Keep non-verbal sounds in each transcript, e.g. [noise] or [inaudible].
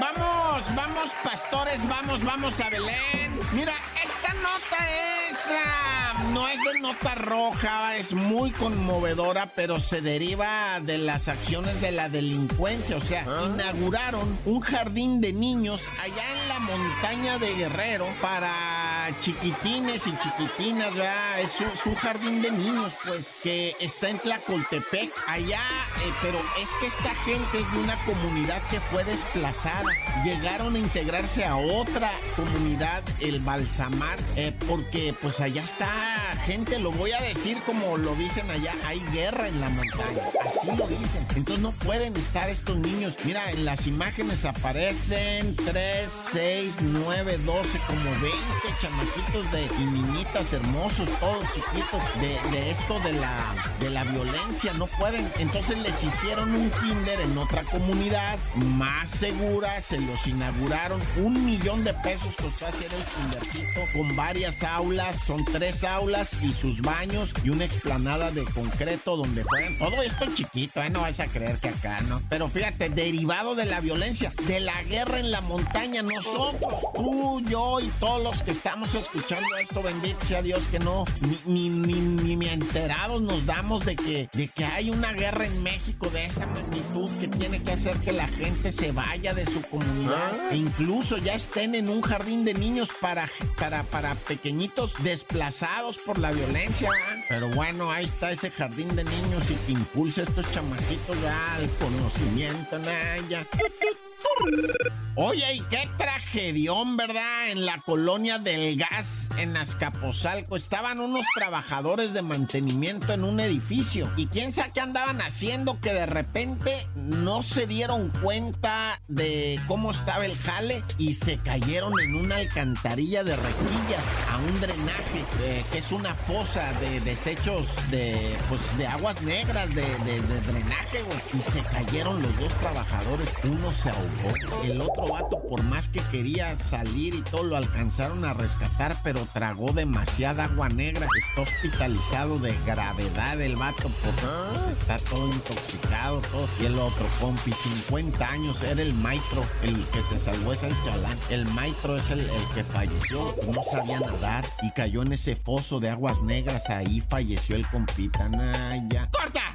vamos, vamos, pastores, vamos, vamos a Belén. Mira, esta nota es. Ah, no es de nota roja, es muy conmovedora, pero se deriva de las acciones de la delincuencia. O sea, ah. inauguraron un jardín de niños allá en la montaña de Guerrero para chiquitines y chiquitinas, ¿verdad? Es un, jardín de niños, pues, que está en Tlacoltepec, allá, eh, pero es que esta gente es de una comunidad que fue desplazada. Llegaron a integrarse a otra comunidad, el Balsamar, eh, porque pues allá está gente, lo voy a decir como lo dicen allá, hay guerra en la montaña, así lo dicen. Entonces no pueden estar estos niños. Mira, en las imágenes aparecen 3, 6, 9, 12, como 20 chamaquitos de, y niñitas hermosos, todos chiquitos, de, esto de la, de la violencia, no pueden. Entonces les hicieron un kinder en otra comunidad más segura, se los inauguraron, un millón de pesos costó hacer el kindercito con varias aulas, son tres aulas y sus baños y una explanada de concreto donde juegan. Todo esto chiquito, ¿eh? No vas a creer que acá, ¿no? Pero fíjate, derivado de la violencia, de la guerra en la montaña, nosotros, tú, yo y todos los que estamos escuchando esto, bendito sea Dios que no, ni, ni, ni, ni enterados nos damos de que, de que hay una guerra en México de esa magnitud que tiene que hacer que la gente se vaya de su comunidad ah. e incluso ya estén en un jardín de niños para, para, para pequeñitos desplazados por la violencia. Pero bueno, ahí está ese jardín de niños y que impulsa a estos chamaquitos ya al conocimiento, ya. Oye, y qué tragedión, ¿verdad? En la colonia del gas, en Azcapotzalco, estaban unos trabajadores de mantenimiento en un edificio. ¿Y quién sabe qué andaban haciendo que de repente no se dieron cuenta de cómo estaba el jale y se cayeron en una alcantarilla de requillas a un drenaje, eh, que es una fosa de desechos de, pues, de aguas negras, de, drenaje, güey. Y se cayeron los dos trabajadores, uno se ahogó, el otro vato, por más que quería salir y todo, lo alcanzaron a rescatar, pero tragó demasiada agua negra. Está hospitalizado de gravedad el vato, porque pues, está todo intoxicado, todo. Y el otro compi, 50 años, era el maestro, el que se salvó es el chalán. El maestro es el, el que falleció, no sabía nadar y cayó en ese foso de aguas negras. Ahí falleció el compita. ya. ¡Corta!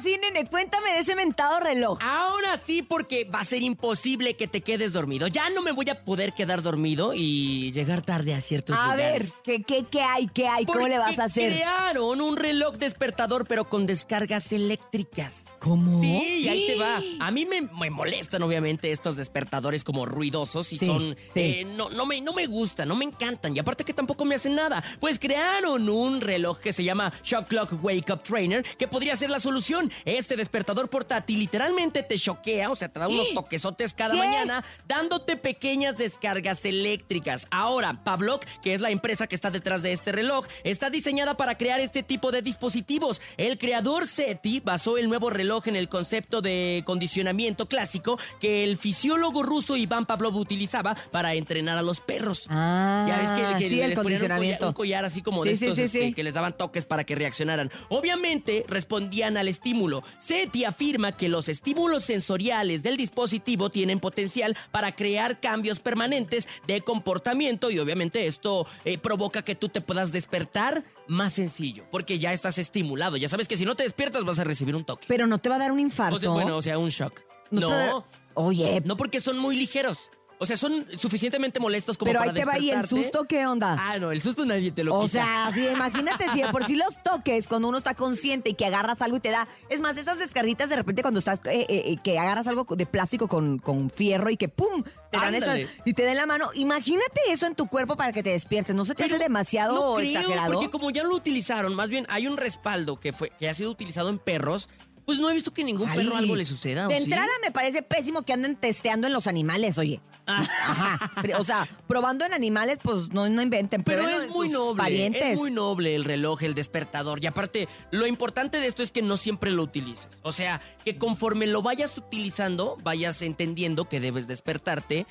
Ahora sí, nene, cuéntame de ese mentado reloj. Ahora sí, porque va a ser imposible que te quedes dormido. Ya no me voy a poder quedar dormido y llegar tarde a ciertos a lugares. A ver, ¿qué, qué, hay? ¿Qué hay? ¿Cómo le vas a hacer? crearon un reloj despertador, pero con descargas eléctricas. ¿Cómo? Sí, ahí te va. A mí me, molestan, obviamente, estos despertadores como ruidosos y son... Eh, no, no, me, no me gustan, no me encantan. Y aparte que tampoco me hacen nada. Pues crearon un reloj que se llama Shock Clock Wake Up Trainer, que podría ser la solución este despertador portátil literalmente te choquea, o sea, te da unos toquesotes cada mañana, dándote pequeñas descargas eléctricas. Ahora, Pavlok, que es la empresa que está detrás de este reloj, está diseñada para crear este tipo de dispositivos. El creador SETI basó el nuevo reloj en el concepto de condicionamiento clásico que el fisiólogo ruso Iván Pavlov utilizaba para entrenar a los perros. Ah, ya ves que, sí, el condicionamiento. Un, collar, así como de estos este, que les daban toques para que reaccionaran. Obviamente respondían al estímulo. SETI afirma que los estímulos sensoriales del dispositivo tienen potencial para crear cambios permanentes de comportamiento y obviamente esto eh, provoca que tú te puedas despertar más sencillo, porque ya estás estimulado. Ya sabes que si no te despiertas vas a recibir un toque. Pero no te va a dar un infarto. bueno, o sea, un shock. No. Oye. No porque son muy ligeros. O sea, son suficientemente molestos como Pero para ahí te va y el susto, ¿qué onda? Ah, no, el susto nadie te lo quita. O sea, [laughs] imagínate si por si los toques cuando uno está consciente y que agarras algo y te da. Es más, esas descarguitas de repente cuando estás, eh, eh, eh, que agarras algo de plástico con, con fierro y que ¡pum! Te dan esas y te den la mano. Imagínate eso en tu cuerpo para que te despiertes. ¿No se te hace demasiado no creo, exagerado? Porque como ya lo utilizaron, más bien hay un respaldo que, fue, que ha sido utilizado en perros Pues no he visto que ningún perro algo le suceda. De entrada me parece pésimo que anden testeando en los animales, oye. Ajá. [laughs] O sea, probando en animales, pues no, no inventen. Pero, es muy noble. Es muy noble el reloj, el despertador. Y aparte, lo importante de esto es que no siempre lo utilices. O sea, que conforme lo vayas utilizando, vayas entendiendo que debes despertarte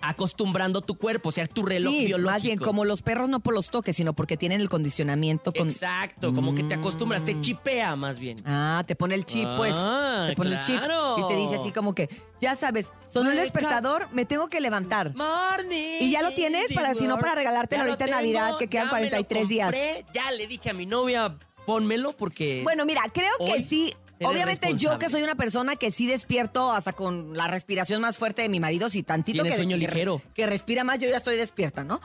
acostumbrando tu cuerpo, o sea, tu reloj sí, biológico. Más bien, como los perros no por los toques, sino porque tienen el condicionamiento con. Exacto, como que te acostumbras, te mm. chipea más bien. Ah, te pone el chip, pues. Ah, te pone el chip y te dice así como que, ya sabes, sonó el despertador, me tengo que levantar. Morning. Y ya lo tienes para, si no, para regalártelo ahorita en Navidad, que quedan 43 días. Ya le dije a mi novia, pónmelo porque. Bueno, mira, creo que sí Obviamente yo que soy una persona que sí despierto hasta con la respiración más fuerte de mi marido, si tantito que, sueño que, ligero. que respira más, yo ya estoy despierta, ¿no?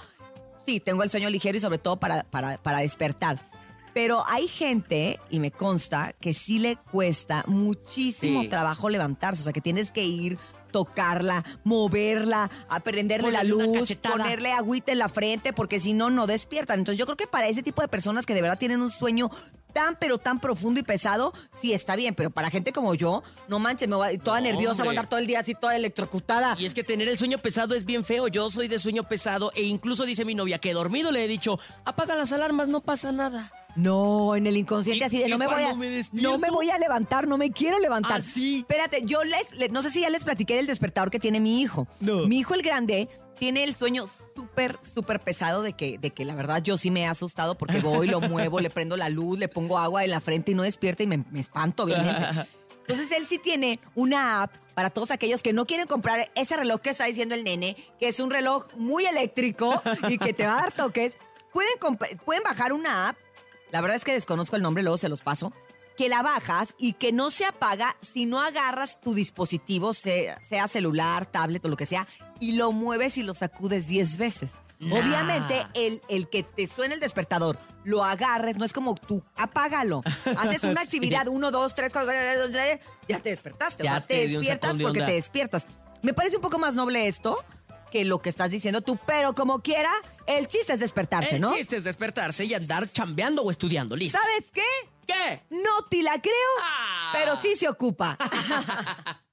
Sí, tengo el sueño ligero y sobre todo para, para, para despertar. Pero hay gente, y me consta, que sí le cuesta muchísimo trabajo levantarse. O sea, que tienes que ir, tocarla, moverla, aprenderle la luz, ponerle agüita en la frente, porque si no, no despiertan. Entonces yo creo que para ese tipo de personas que de verdad tienen un sueño tan, pero tan profundo y pesado, sí está bien. Pero para gente como yo, no manches, me voy toda nerviosa, voy a andar todo el día así, toda electrocutada. Y es que tener el sueño pesado es bien feo. Yo soy de sueño pesado e incluso dice mi novia que dormido le he dicho, apaga las alarmas, no pasa nada. No, en el inconsciente así de no me voy a no me voy a levantar, no me quiero levantar. Sí. Espérate, yo les, no sé si ya les platiqué del despertador que tiene mi hijo. No. Mi hijo el grande tiene el sueño súper, súper pesado de que, de que la verdad yo sí me he asustado porque voy, lo muevo, le prendo la luz, le pongo agua en la frente y no despierta y me, espanto, obviamente. Entonces él sí tiene una app para todos aquellos que no quieren comprar ese reloj que está diciendo el nene, que es un reloj muy eléctrico y que te va a dar toques. Pueden, pueden bajar una app, la verdad es que desconozco el nombre, luego se los paso, que la bajas y que no se apaga si no agarras tu dispositivo, sea celular, tablet o lo que sea, y lo mueves y lo sacudes 10 veces. Obviamente, el, el que te suene el despertador, lo agarres, no es como tú, apágalo. [laughs] Haces una actividad, uno, dos, tres, cuatro, ya te despertaste. Ya te, despiertas porque te despiertas. Me parece un poco más noble esto que lo que estás diciendo tú, pero como quiera, el chiste es despertarse, ¿no? El chiste es despertarse y andar chambeando o estudiando, listo. ¿Sabes qué? ¿Qué? No te la creo, ah. pero sí se ocupa. [laughs]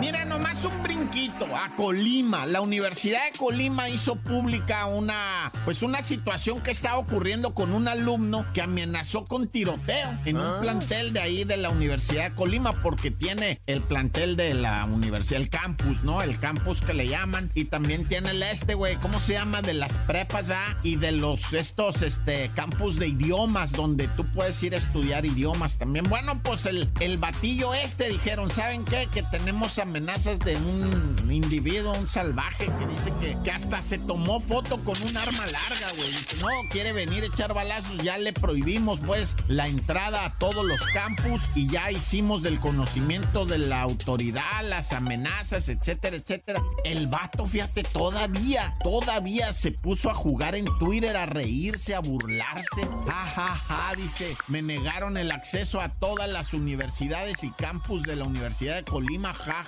mira nomás un brinquito a Colima. La Universidad de Colima hizo pública una, pues una situación que estaba ocurriendo con un alumno que amenazó con tiroteo en un ah. plantel de ahí de la Universidad de Colima porque tiene el plantel de la universidad, el campus, ¿no? El campus que le llaman y también tiene el este, güey, ¿cómo se llama? De las prepas, ¿verdad? Y de los estos, este, campus de idiomas donde tú puedes ir a estudiar idiomas también. Bueno, pues el, el batillo este dijeron, ¿saben qué? Que tenemos amenazas de un individuo, un salvaje que dice que, que hasta se tomó foto con un arma larga, güey. Dice, no, quiere venir a echar balazos, ya le prohibimos pues la entrada a todos los campus y ya hicimos del conocimiento de la autoridad, las amenazas, etcétera, etcétera. El vato, fíjate, todavía, todavía se puso a jugar en Twitter, a reírse, a burlarse. Ja, ja, ja, dice, me negaron el acceso a todas las universidades y campus de la Universidad de Colima, ja,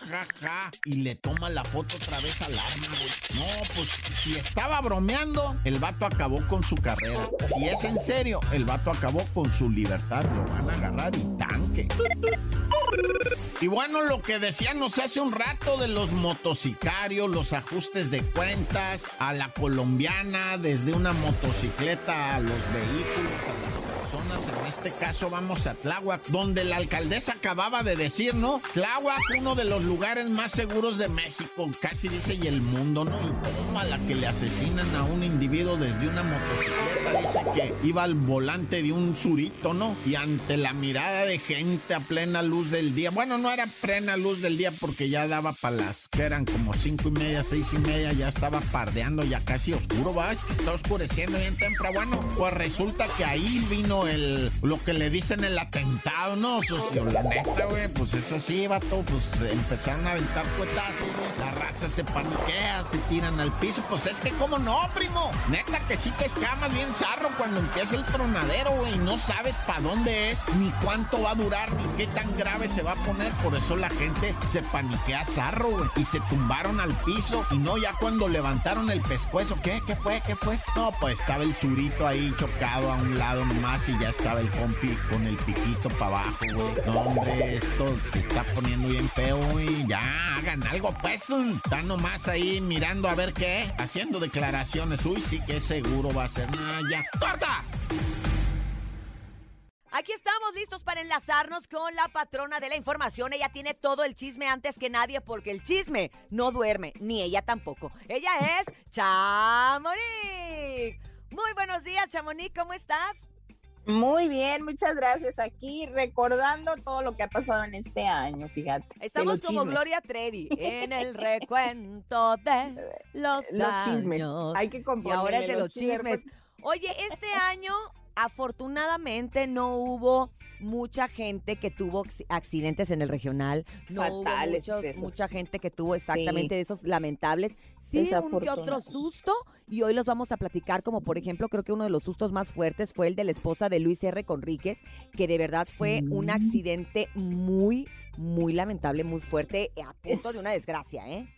y le toma la foto otra vez al arma, No, pues si estaba bromeando, el vato acabó con su carrera. Si es en serio, el vato acabó con su libertad. Lo van a agarrar y tanque. Y bueno, lo que decíamos hace un rato de los motocicarios, los ajustes de cuentas, a la colombiana, desde una motocicleta a los vehículos, a las este caso vamos a Tláhuac, donde la alcaldesa acababa de decir, ¿no? Tláhuac, uno de los lugares más seguros de México, casi dice, y el mundo, ¿no? Y toma la que le asesinan a un individuo desde una motocicleta, dice que iba al volante de un surito, ¿no? Y ante la mirada de gente a plena luz del día, bueno, no era plena luz del día porque ya daba para las que eran como cinco y media, seis y media, ya estaba pardeando, ya casi oscuro, va, es que está oscureciendo bien temprano. Bueno, pues resulta que ahí vino el lo que le dicen el atentado, ¿no? Socio, la neta, güey, pues es así, vato, pues empezaron a aventar cuetazos, raza se paniquea, se tiran al piso, pues es que, ¿cómo no, primo? Neta que sí te escamas bien zarro cuando empieza el tronadero, güey, no sabes para dónde es, ni cuánto va a durar, ni qué tan grave se va a poner, por eso la gente se paniquea zarro, güey, y se tumbaron al piso, y no ya cuando levantaron el pescuezo, ¿qué? ¿Qué fue? ¿Qué fue? No, pues estaba el surito ahí chocado a un lado nomás y ya estaba el compi con el piquito para abajo, güey. No, hombre, esto se está poniendo bien feo, güey. Ya, hagan algo, pues. Están nomás ahí mirando a ver qué, haciendo declaraciones. Uy, sí que seguro va a ser. nada ya. ¡Corta! Aquí estamos listos para enlazarnos con la patrona de la información. Ella tiene todo el chisme antes que nadie porque el chisme no duerme, ni ella tampoco. Ella es Chamonix. Muy buenos días, Chamonix, ¿cómo estás? Muy bien, muchas gracias. Aquí recordando todo lo que ha pasado en este año, fíjate. Estamos como Gloria Trevi en el [laughs] recuento de los, los chismes. Hay que componer. Y ahora es de los, chismes. Oye, este año afortunadamente no hubo mucha gente que tuvo accidentes en el regional. No hubo mucha gente que tuvo exactamente de esos lamentables. Sí, un que otro susto. Y hoy los vamos a platicar, como por ejemplo, creo que uno de los sustos más fuertes fue el de la esposa de Luis R. Conríquez, que de verdad fue un accidente muy, muy lamentable, muy fuerte, a punto de una desgracia, ¿eh?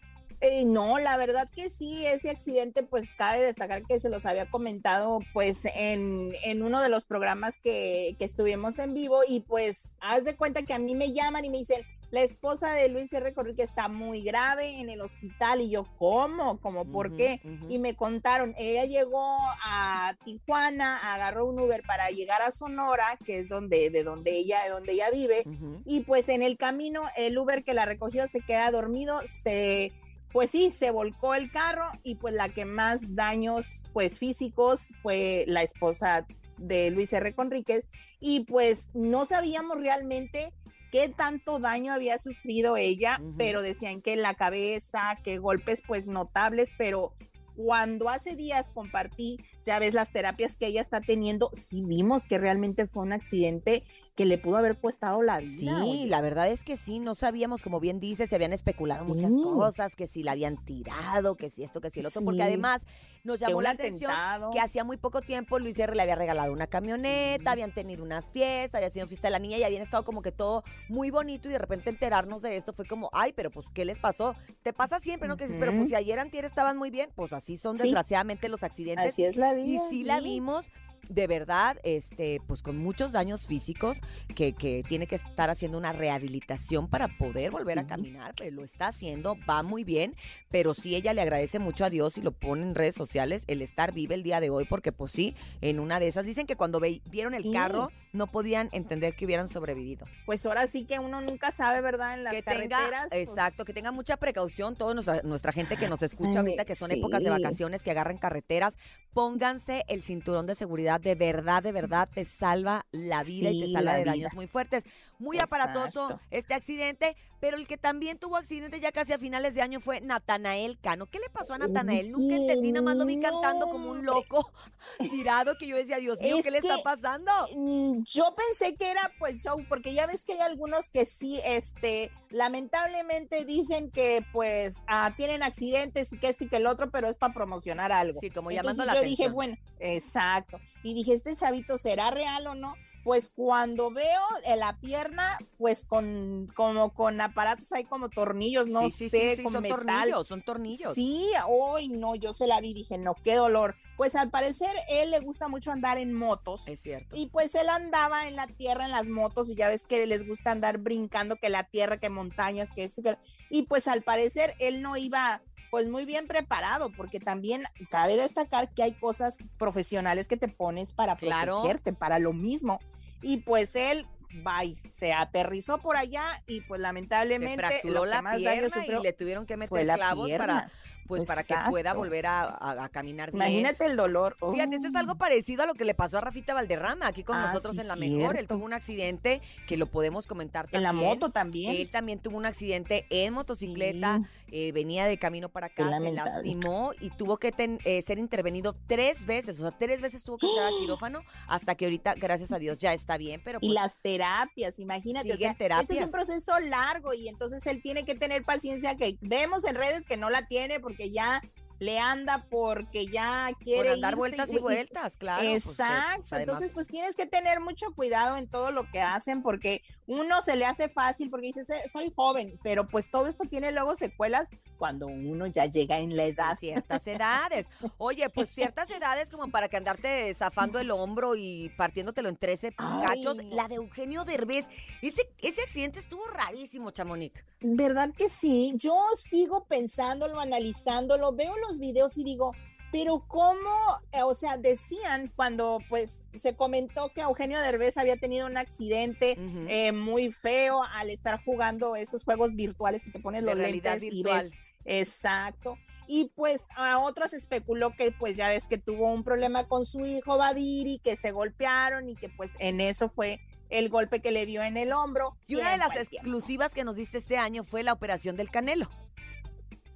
Eh, no, la verdad que sí, ese accidente, pues cabe destacar que se los había comentado, pues en, en uno de los programas que, que, estuvimos en vivo y pues haz de cuenta que a mí me llaman y me dicen, la esposa de Luis R. que está muy grave en el hospital y yo, ¿cómo? ¿Cómo? ¿Por qué? Y me contaron, ella llegó a Tijuana, agarró un Uber para llegar a Sonora, que es donde, de donde ella, de donde ella vive, y pues en el camino el Uber que la recogió se queda dormido, se pues sí, se volcó el carro y pues la que más daños pues físicos fue la esposa de Luis R. Conríquez y pues no sabíamos realmente qué tanto daño había sufrido ella, pero decían que en la cabeza, que golpes pues notables, pero cuando hace días compartí, ya ves las terapias que ella está teniendo, sí vimos que realmente fue un accidente que le pudo haber costado la vida. Sí, la verdad es que sí, no sabíamos, como bien dice, se habían especulado muchas cosas, que si la habían tirado, que si esto, que si el otro, porque además nos llamó la atención que hacía muy poco tiempo Luis R. le había regalado una camioneta, habían tenido una fiesta, había sido fiesta de la niña y habían estado como que todo muy bonito y de repente enterarnos de esto fue como, ay, pero pues, ¿qué les pasó? Te pasa siempre, ¿no? Que pero pues si ayer antier estaban muy bien, pues así son desgraciadamente los accidentes. Así es la Y sí la vimos de verdad, este, pues con muchos daños físicos, que, que tiene que estar haciendo una rehabilitación para poder volver a caminar, pues lo está haciendo, va muy bien, pero sí ella le agradece mucho a Dios y lo pone en redes sociales el estar viva el día de hoy, porque pues sí, en una de esas dicen que cuando vieron el carro no podían entender que hubieran sobrevivido. Pues ahora sí que uno nunca sabe, ¿verdad? En las que carreteras. Pues exacto, que tenga mucha precaución, toda nuestra, nuestra gente que nos escucha ahorita, que son épocas de vacaciones, que agarren carreteras, pónganse el cinturón de seguridad de verdad, de verdad te salva la vida y te salva de daños muy fuertes. Muy aparatoso este accidente, pero el que también tuvo accidente ya casi a finales de año fue Natanael Cano. ¿Qué le pasó a Natanael? Nunca entendí, nada más lo vi cantando como un loco [laughs] tirado que yo decía, Dios mío, ¿qué le está pasando? Mm, yo pensé que era pues show, porque ya ves que hay algunos que sí, este, lamentablemente dicen que pues ah, tienen accidentes y que esto y que el otro, pero es para promocionar algo. Sí, como llamando Entonces, yo dije, bueno, exacto. Y dije, ¿este chavito será real o no? Pues cuando veo la pierna, pues con como con aparatos ahí como tornillos, no sé, con son tornillos, son tornillos. Sí, hoy no, yo se la vi, dije, no, qué dolor. Pues al parecer él le gusta mucho andar en motos. Es cierto. Y pues él andaba en la tierra, en las motos, y ya ves que les gusta andar brincando, que la tierra, que montañas, que esto, que... Y pues al parecer él no iba pues muy bien preparado, porque también cabe destacar que hay cosas profesionales que te pones para protegerte, para lo mismo. Y pues él, bye, se aterrizó por allá y pues lamentablemente se fracturó la pierna y le tuvieron que meter clavos para pues para que pueda volver a, caminar bien. Imagínate el dolor. Fíjate, esto es algo parecido a lo que le pasó a Rafita Valderrama aquí con ah, nosotros en La Mejor. Él tuvo un accidente que lo podemos comentar también. En la moto también. Él también tuvo un accidente en motocicleta eh, venía de camino para acá, se lastimó y tuvo que eh, ser intervenido tres veces, o sea, tres veces tuvo que entrar al [gasps] quirófano hasta que ahorita, gracias a Dios, ya está bien. Pero y pues las terapias, imagínate, o sea, este es un proceso largo y entonces él tiene que tener paciencia que vemos en redes que no la tiene porque ya le anda porque ya quiere dar vueltas y, vueltas, claro. Pues, Exacto. Entonces, pues tienes que tener mucho cuidado en todo lo que hacen porque uno se le hace fácil porque dices, soy joven, pero pues todo esto tiene luego secuelas cuando uno ya llega en la edad. ciertas edades. Oye, pues ciertas edades como para que andarte zafando el hombro y partiéndotelo en 13 cachos. La de Eugenio Derbez, ese, ese accidente estuvo rarísimo, Chamonix. ¿Verdad que sí? Yo sigo pensándolo, analizándolo, veo los videos y digo, pero cómo, eh, o sea, decían cuando pues se comentó que Eugenio Derbez había tenido un accidente eh, muy feo al estar jugando esos juegos virtuales que te pones los lentes y ves. Exacto. Y pues a otros especuló que pues ya ves que tuvo un problema con su hijo Badiri, que se golpearon y que pues en eso fue el golpe que le dio en el hombro. Y una de las exclusivas que nos diste este año fue la operación del Canelo.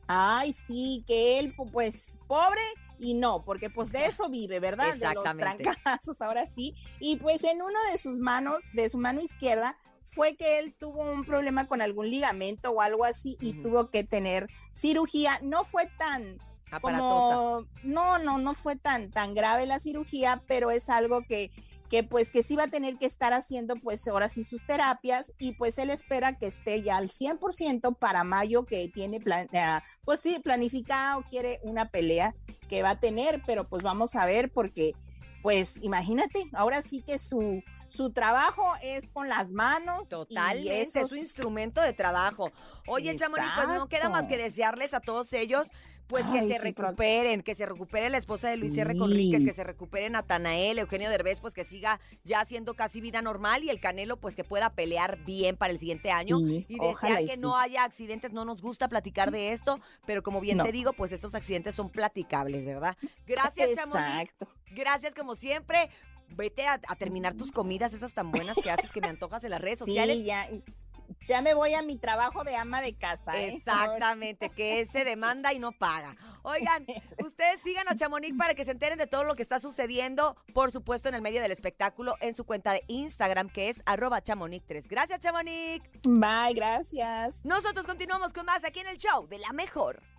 Ay, sí, que él, pues, pobre y no, porque pues de eso vive, ¿verdad? De los trancazos, ahora sí. Y pues en uno de sus manos, de su mano izquierda, fue que él tuvo un problema con algún ligamento o algo así y tuvo que tener cirugía. No fue tan como, no, no, no fue tan, tan grave la cirugía, pero es algo que que pues que sí va a tener que estar haciendo pues ahora sí sus terapias y pues él espera que esté ya al 100% para mayo que tiene plan, eh, pues sí planificado, quiere una pelea que va a tener, pero pues vamos a ver porque pues imagínate, ahora sí que su su trabajo es con las manos. Totalmente, es su instrumento de trabajo. Oye, Chamonix, pues no queda más que desearles a todos ellos pues que se recuperen, que se recupere la esposa de Luis R. Conríquez, que se recupere Natanael, Eugenio Derbez, pues que siga ya haciendo casi vida normal y el Canelo pues que pueda pelear bien para el siguiente año y desear que no haya accidentes, no nos gusta platicar de esto, pero como bien te digo, pues estos accidentes son platicables, ¿verdad? Gracias, Exacto. Gracias como siempre. Vete a, terminar tus comidas, esas tan buenas que haces que me antojas en las redes sociales. Sí, ya ya me voy a mi trabajo de ama de casa. ¿eh? Exactamente, que se [laughs] demanda y no paga. Oigan, ustedes sigan a Chamonix para que se enteren de todo lo que está sucediendo, por supuesto, en el medio del espectáculo, en su cuenta de Instagram, que es arroba chamonix3. Gracias, Chamonix. Bye, gracias. Nosotros continuamos con más aquí en el show de La Mejor.